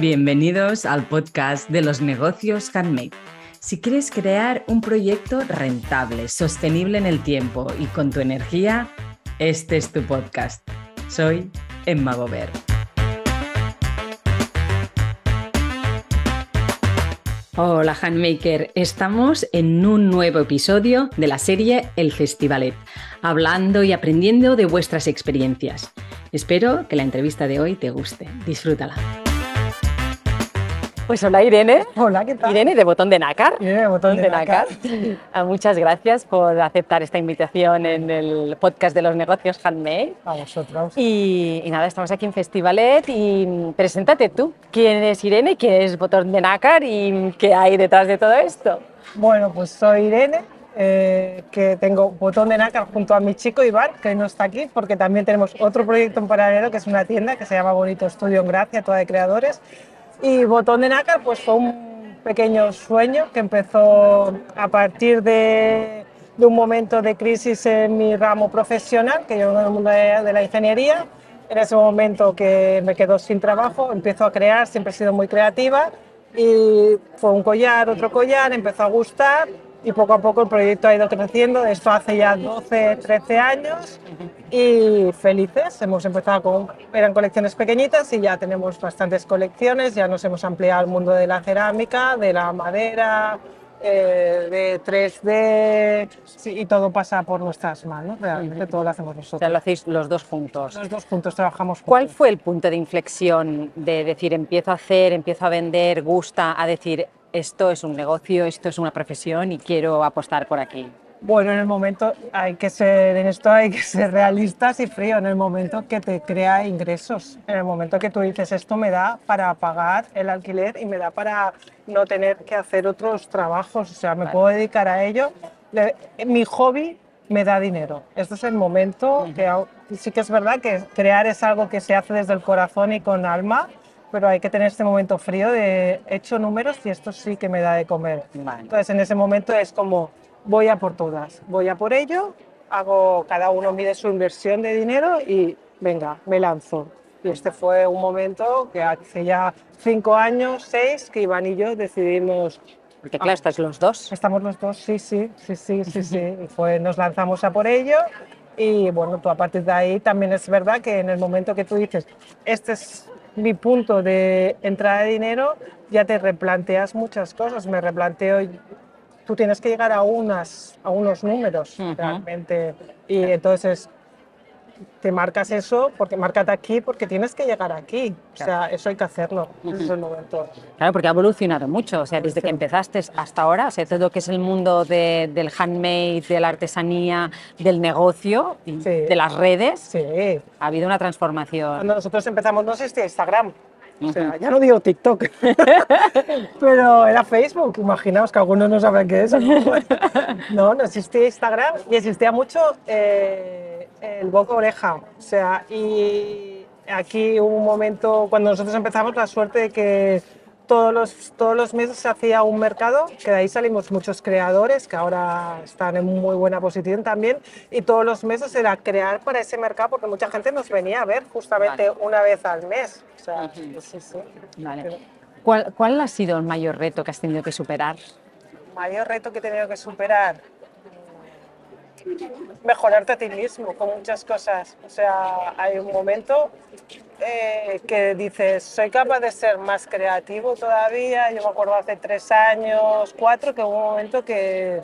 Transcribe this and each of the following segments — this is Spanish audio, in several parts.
Bienvenidos al podcast de los negocios handmade. Si quieres crear un proyecto rentable, sostenible en el tiempo y con tu energía, este es tu podcast. Soy Emma Gober. Hola Handmaker, estamos en un nuevo episodio de la serie El Festivalet, hablando y aprendiendo de vuestras experiencias. Espero que la entrevista de hoy te guste. Disfrútala. Pues hola Irene. Hola, ¿qué tal? Irene de Botón de Nácar. Irene de Botón de, Nácar. Ah, Muchas gracias por aceptar esta invitación en el podcast de los negocios handmade. A vosotros. Y, y nada, estamos aquí en Festivalet y preséntate tú. ¿Quién es Irene? ¿Qué es Botón de Nácar? ¿Y qué hay detrás de todo esto? Bueno, pues soy Irene, eh, que tengo Botón de Nácar junto a mi chico Iván, que hoy no está aquí, porque también tenemos otro proyecto en paralelo, que es una tienda que se llama Bonito Estudio en Gracia, toda de creadores. Y Botón de Nácar pues fue un pequeño sueño que empezó a partir de, de un momento de crisis en mi ramo profesional, que yo en el mundo de, de la ingeniería. En ese momento que me quedo sin trabajo, empiezo a crear, siempre he sido muy creativa y fue un collar, otro collar, empezó a gustar y poco a poco el proyecto ha ido creciendo. Esto hace ya 12, 13 años y felices. Hemos empezado con, eran colecciones pequeñitas y ya tenemos bastantes colecciones. Ya nos hemos ampliado al mundo de la cerámica, de la madera, eh, de 3D sí, y todo pasa por nuestras manos. Realmente todo lo hacemos O nosotros. sea, lo hacéis los dos juntos. Los dos juntos trabajamos juntos. ¿Cuál fue el punto de inflexión de decir empiezo a hacer, empiezo a vender, gusta, a decir esto es un negocio, esto es una profesión y quiero apostar por aquí? Bueno, en el momento hay que ser, en esto hay que ser realistas y frío, en el momento que te crea ingresos, en el momento que tú dices esto me da para pagar el alquiler y me da para no tener que hacer otros trabajos, o sea, me Vale. puedo dedicar a ello. Mi hobby me da dinero. Este es el momento que au- sí que es verdad que crear es algo que se hace desde el corazón y con alma, pero hay que tener este momento frío de he hecho números y esto sí que me da de comer. Vale. Entonces en ese momento es como voy a por todas, voy a por ello, hago, cada uno mide su inversión de dinero y venga, me lanzo. Y este fue un momento que hace ya cinco años, seis, que Iván y yo decidimos, Porque claro, estáis los dos. estamos los dos, sí, sí, sí, sí, sí, sí, y fue, nos lanzamos a por ello. Y bueno, tú a partir de ahí también es verdad que en el momento que tú dices, este es mi punto de entrada de dinero, ya te replanteas muchas cosas. Me replanteo, tú tienes que llegar a, unas, a unos números realmente. Y entonces te marcas eso, porque márcate aquí, porque tienes que llegar aquí. O sea, eso hay que hacerlo. Ese es el momento. Claro, porque ha evolucionado mucho, o sea, desde que empezaste hasta ahora, o sea, todo lo que es el mundo de- del handmade, de la artesanía, del negocio, Sí. de las redes, Sí, ha habido una transformación. Cuando nosotros empezamos no existía Instagram. O sea, ya no digo TikTok, pero era Facebook. Imaginaos que algunos no saben qué es. No, no existía Instagram y existía mucho eh, el boca oreja. O sea, y aquí hubo un momento, cuando nosotros empezamos, la suerte de que todos los, todos los meses se hacía un mercado, que de ahí salimos muchos creadores que ahora están en muy buena posición también, y todos los meses era crear para ese mercado, porque mucha gente nos venía a ver justamente una vez al mes. O sea, Ujú. sí, sí. Vale. ¿Cuál, ¿Cuál ha sido el mayor reto que has tenido que superar? mayor reto que he tenido que superar, mejorarte a ti mismo con muchas cosas. O sea, hay un momento eh, que dices, soy capaz de ser más creativo todavía. Yo me acuerdo hace tres años, cuatro, que hubo un momento que,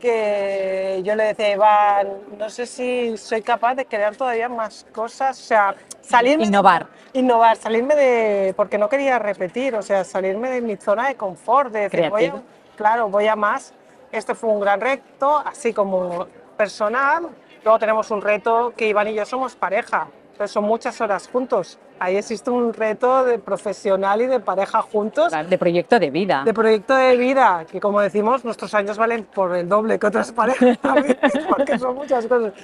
que yo le decía a Iván, no sé si soy capaz de crear todavía más cosas, o sea, salirme... Innovar. innovar, salirme de, porque no quería repetir, o sea, salirme de mi zona de confort, de decir, voy a, claro, voy a más. Este fue un gran reto, así como personal. Luego tenemos un reto que Iván y yo somos pareja, entonces son muchas horas juntos. Ahí existe un reto de profesional y de pareja juntos, De proyecto de vida. de proyecto de vida, que como decimos, nuestros años valen por el doble que otras parejas, porque son muchas cosas.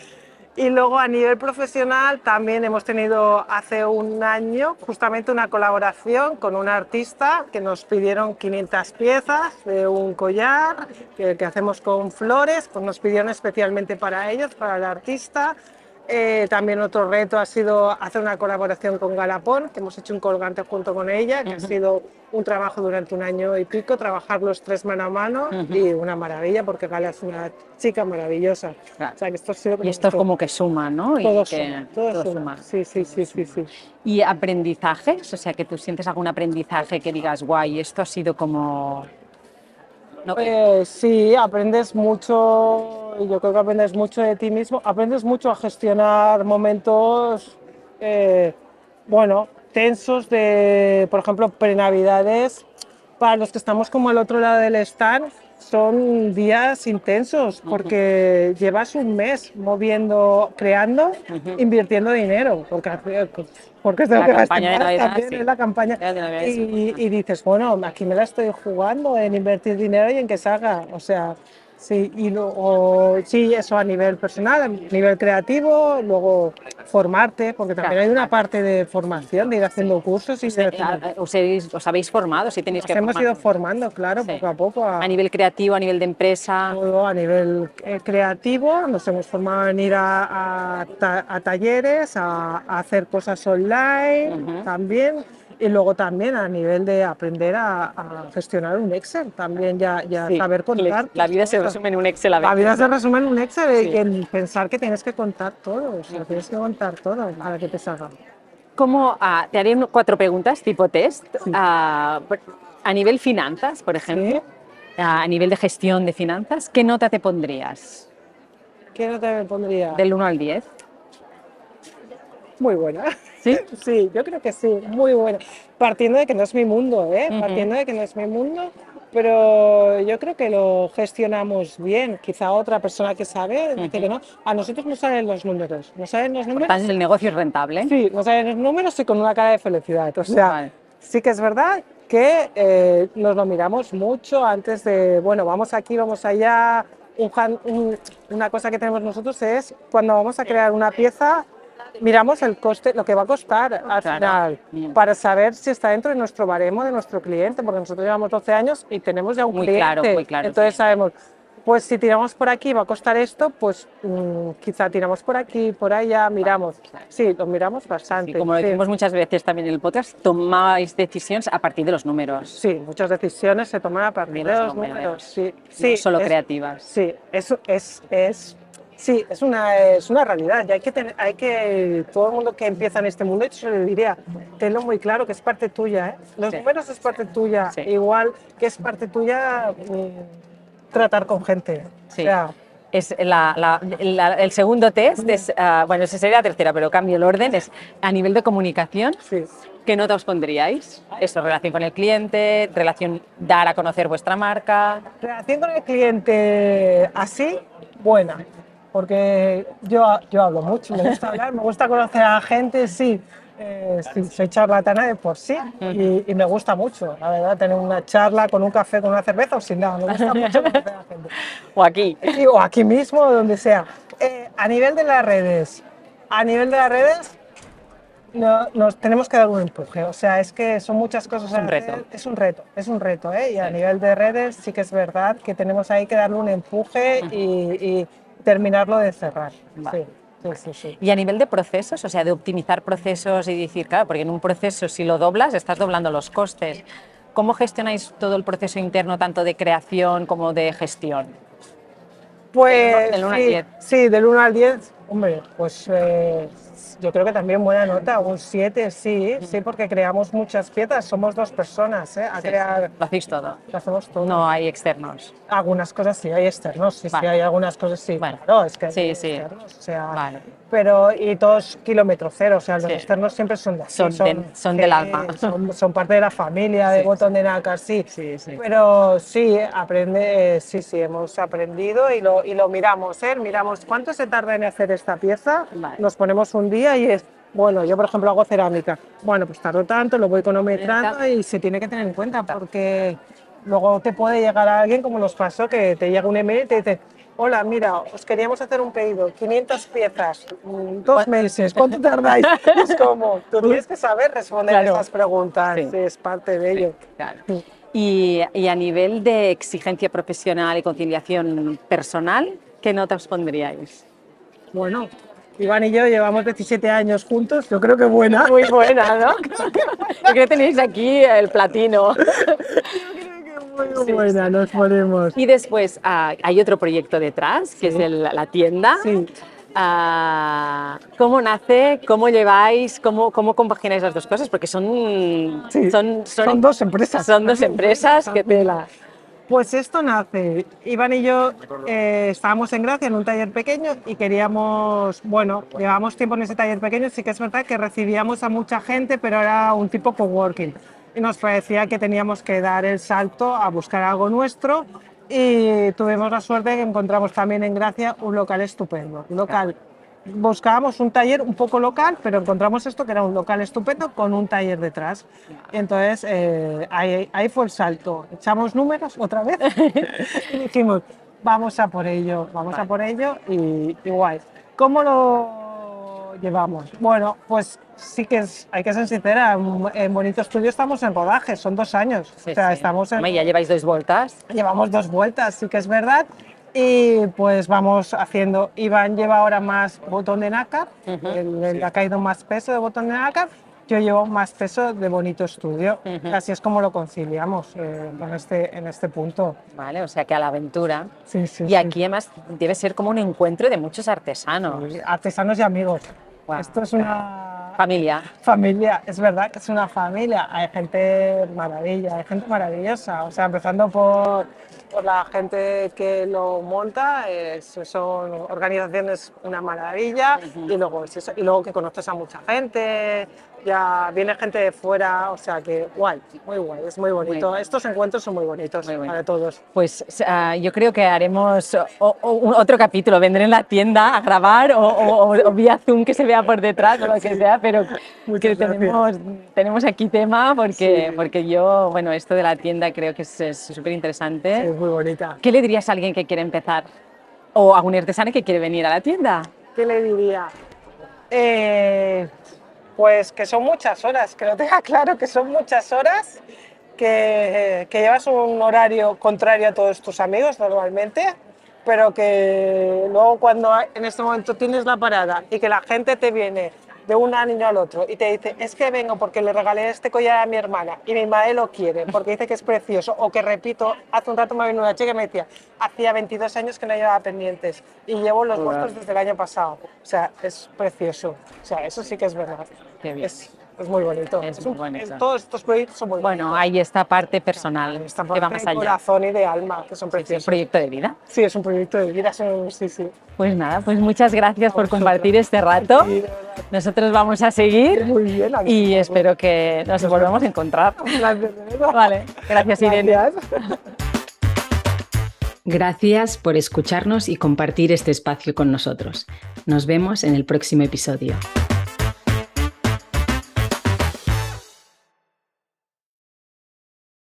Y luego a nivel profesional también hemos tenido hace un año justamente una colaboración con un artista que nos pidieron 500 piezas de un collar que, que hacemos con flores, pues nos pidieron especialmente para ellos, para el artista. Eh, también otro reto ha sido hacer una colaboración con Galapón, que hemos hecho un colgante junto con ella, que ha sido un trabajo durante un año y pico, trabajar los tres mano a mano y una maravilla, porque Gala es una chica maravillosa. Claro. O sea, que esto ha sido Y esto es como que suma, ¿no? Y todo que suma, todo todo suma. suma. Sí, sí, sí, sí, sí. ¿Y aprendizajes? O sea, que tú sientes algún aprendizaje que digas, guay, esto ha sido como... Eh, sí, aprendes mucho, yo creo que aprendes mucho de ti mismo, aprendes mucho a gestionar momentos, eh, bueno, tensos de, por ejemplo, prenavidades. Para los que estamos como al otro lado del stand, son días intensos porque llevas un mes moviendo, creando, invirtiendo dinero, porque, porque es de lo La que campaña de Navidad, también, sí. es la campaña. Navidad, Y, y dices, bueno, aquí me la estoy jugando en invertir dinero y en que salga. O sea, sí, y luego, sí, eso a nivel personal, a nivel creativo, luego formarte, porque también Claro. hay una parte de formación, de ir haciendo cursos y de Eh, a- os, habéis, formado, si tenéis nos que hemos formar. ido formando, claro, Sí. poco a poco. A, A nivel creativo, a nivel de empresa. todo a nivel eh, creativo, nos hemos formado en ir a, a ta- a talleres, a, hacer cosas online también, y luego también a nivel de aprender a, a gestionar un Excel, también ya, ya Sí, saber contar. La vida se resume en un Excel a La veces. vida se resume en un Excel Sí. y en pensar que tienes que contar todo, o sea, tienes que contar todo para que te salga. ¿Cómo, ah, te haré cuatro preguntas tipo test. Ah, por- a nivel finanzas, por ejemplo, ¿Sí? ah, a nivel de gestión de finanzas, ¿qué nota te pondrías? ¿Qué nota me pondría? Del 1 al 10. Muy buena. ¿Sí? Sí, yo creo que sí, muy buena. Partiendo de que no es mi mundo, ¿eh? Ujú. Partiendo de que no es mi mundo, pero yo creo que lo gestionamos bien. Quizá otra persona que sabe dice que no. A nosotros no salen los números. No salen los números. Entonces el negocio es rentable. Sí, no salen los números y con una cara de felicidad. O sea, Vale. sí que es verdad que eh, nos lo miramos mucho antes de, bueno, vamos aquí, vamos allá. Un un- una cosa que tenemos nosotros es cuando vamos a crear una pieza, miramos el coste, lo que va a costar al Claro. final, Bien. para saber si está dentro de nuestro baremo de nuestro cliente, porque nosotros llevamos 12 años y tenemos ya un Muy cliente. claro, muy claro, Entonces sí. sabemos, pues si tiramos por aquí va a costar esto, pues mm, quizá tiramos por aquí, por allá, miramos. Sí, lo miramos bastante. Y como lo sí. decimos muchas veces también en el podcast, tomáis decisiones a partir de los números. Sí, muchas decisiones se toman a partir De de los números. números. Sí, no sí, solo es- creativas. Sí, eso es, es, sí, es una, es una realidad. Y hay que tener, hay que, todo el mundo que empieza en este mundo, yo le diría, tenlo muy claro que es parte tuya. ¿eh? Los Sí. números es parte tuya, Sí. igual que es parte tuya mm, tratar con gente. Sí. O sea, Es la- la- la- el segundo test es, ah, bueno, ese sería la tercera, pero cambio el orden, es a nivel de comunicación, sí. ¿qué nota os pondríais? Eso, relación con el cliente, relación dar a conocer vuestra marca. Relación con el cliente así, buena, porque yo, yo hablo mucho, me gusta hablar, me gusta conocer a gente, sí, eh, sí, soy charlatana de por sí y, y me gusta mucho, la verdad, tener una charla con un café, con una cerveza o sin nada, me gusta mucho conocer a gente. O aquí. Sí, o aquí mismo, o donde sea. Eh, a nivel de las redes, a nivel de las redes, no- nos tenemos que dar un empuje. O sea, es que son muchas cosas. Es un reto. hacer, Es un reto, es un reto. ¿eh? Y a nivel de redes sí que es verdad que tenemos ahí que darle un empuje y, y terminarlo de cerrar. Vale. Sí, sí, sí, sí. Y a nivel de procesos, o sea, de optimizar procesos y decir, claro, porque en un proceso si lo doblas, estás doblando los costes. ¿Cómo gestionáis todo el proceso interno, tanto de creación como de gestión? Pues Del uno al sí, diez. sí, del 1 al 10, hombre, pues eh, yo creo que también buena nota, un 7, sí, sí, porque creamos muchas piezas, somos dos personas, ¿eh? A Sí, crear, Lo hacéis todo. lo hacemos todo. No hay externos. Algunas cosas sí, hay externos, sí, Vale. sí, hay algunas cosas sí, Bueno, claro, es que hay sí, sí. externos, o sea, Vale. pero y todos kilómetro cero, o sea, los Sí. externos siempre son de aquí, Son de- son del alma. Son, son parte de la familia, de Sí, Botón de Nácar, sí. Sí, sí. Pero sí, aprende, eh, sí, sí, hemos aprendido y lo, y lo miramos, ¿eh? Miramos cuánto se tarda en hacer esta pieza, Vale. nos ponemos un día y es, bueno, yo por ejemplo hago cerámica, bueno, pues tardo tanto, lo voy cronometrando y se tiene que tener en cuenta porque luego te puede llegar a alguien como nos pasó, que te llega un email y te dice, hola, mira, os queríamos hacer un pedido, 500 piezas, mm, dos meses, ¿cuánto tardáis? es como, tú tienes que saber responder Claro. esas preguntas, Sí. sí, es parte de ello. Claro. Y, y a nivel de exigencia profesional y conciliación personal, ¿qué nota os pondríais? Bueno, Iván y yo llevamos 17 años juntos, yo creo que buena. Muy buena, ¿no? Yo creo que tenéis aquí el platino. Muy buena, nos ponemos. Y después ah, hay otro proyecto detrás, que es el- la tienda. Sí. Ah, ¿Cómo nace? ¿Cómo lleváis? ¿Cómo, cómo compagináis las dos cosas? Porque son, Sí, son, son dos empresas. Son dos empresas que tela. Pues esto nace. Iván y yo eh, estábamos en Gracia en un taller pequeño y queríamos, bueno, llevábamos tiempo en ese taller pequeño, sí que es verdad que recibíamos a mucha gente, pero era un tipo coworking. Y nos parecía que teníamos que dar el salto a buscar algo nuestro y tuvimos la suerte que encontramos también en Gracia un local estupendo. Un local buscábamos un taller un poco local, pero encontramos esto que era un local estupendo con un taller detrás. Entonces eh, ahí, ahí fue el salto. Echamos números otra vez y dijimos, vamos a por ello, vamos a por ello y, y guay. ¿Cómo lo llevamos? Bueno, pues sí que es, hay que ser sincera, en, Bonito Estudio estamos en rodaje, son dos años. Sí, o sea, sí. estamos en, ya lleváis dos vueltas. Llevamos dos vueltas, sí que es verdad. Y pues vamos haciendo. Iván lleva ahora más botón de nácar, Ujú. él, él ha caído más peso de botón de nácar. Yo llevo más peso de bonito estudio. Así es como lo conciliamos eh, en, este, en este punto. Vale, o sea que a la aventura. Sí, sí, Y sí. aquí además debe ser como un encuentro de muchos artesanos. Artesanos y amigos. Esto es una Familia. familia, es verdad que es una familia. Hay gente maravilla, hay gente maravillosa. O sea, empezando por, por la gente que lo monta, es- son organizaciones una maravilla. Y luego es eso, y luego que conoces a mucha gente, ya viene gente de fuera, o sea que guay, muy guay, es muy bonito. Muy- Estos encuentros son muy bonitos Muy bueno. para todos. Pues ah, yo creo que haremos o- o otro capítulo. Vendré en la tienda a grabar o, o- vía Zoom que se vea por detrás o lo que sea, pero que tenemos, tenemos aquí tema porque, Sí. porque yo, bueno, esto de la tienda creo que es súper interesante. Sí, muy bonita. ¿Qué le dirías a alguien que quiere empezar? O a un artesano que quiere venir a la tienda. ¿Qué le diría? Eh, pues que son muchas horas, que lo tenga claro que son muchas horas, que, que llevas un horario contrario a todos tus amigos normalmente, pero que luego cuando en este momento tienes la parada y que la gente te viene de un año al otro y te dice, es que vengo porque le regalé este collar a mi hermana y mi madre lo quiere porque dice que es precioso, o que repito, hace un rato me vino una chica y me decía, hacía 22 años que no llevaba pendientes y llevo los vuestros desde el año pasado. O sea, es precioso. O sea, eso sí que es verdad. Qué bien. Es, es muy bonito. Es muy bonito. es- todos estos proyectos son muy Bueno, bonitos. hay esta parte personal Esta que va más de allá. corazón y de alma, que son Sí, sí, un preciosos. proyecto de vida. Sí, es un proyecto de vida, sí, sí. Pues nada, pues muchas gracias por compartir este rato. De Nosotros vamos a seguir muy bien. y espero que nos volvamos a encontrar. Gracias, de. Vale, gracias Irene. Gracias. Gracias por escucharnos y compartir este espacio con nosotros. Nos vemos en el próximo episodio.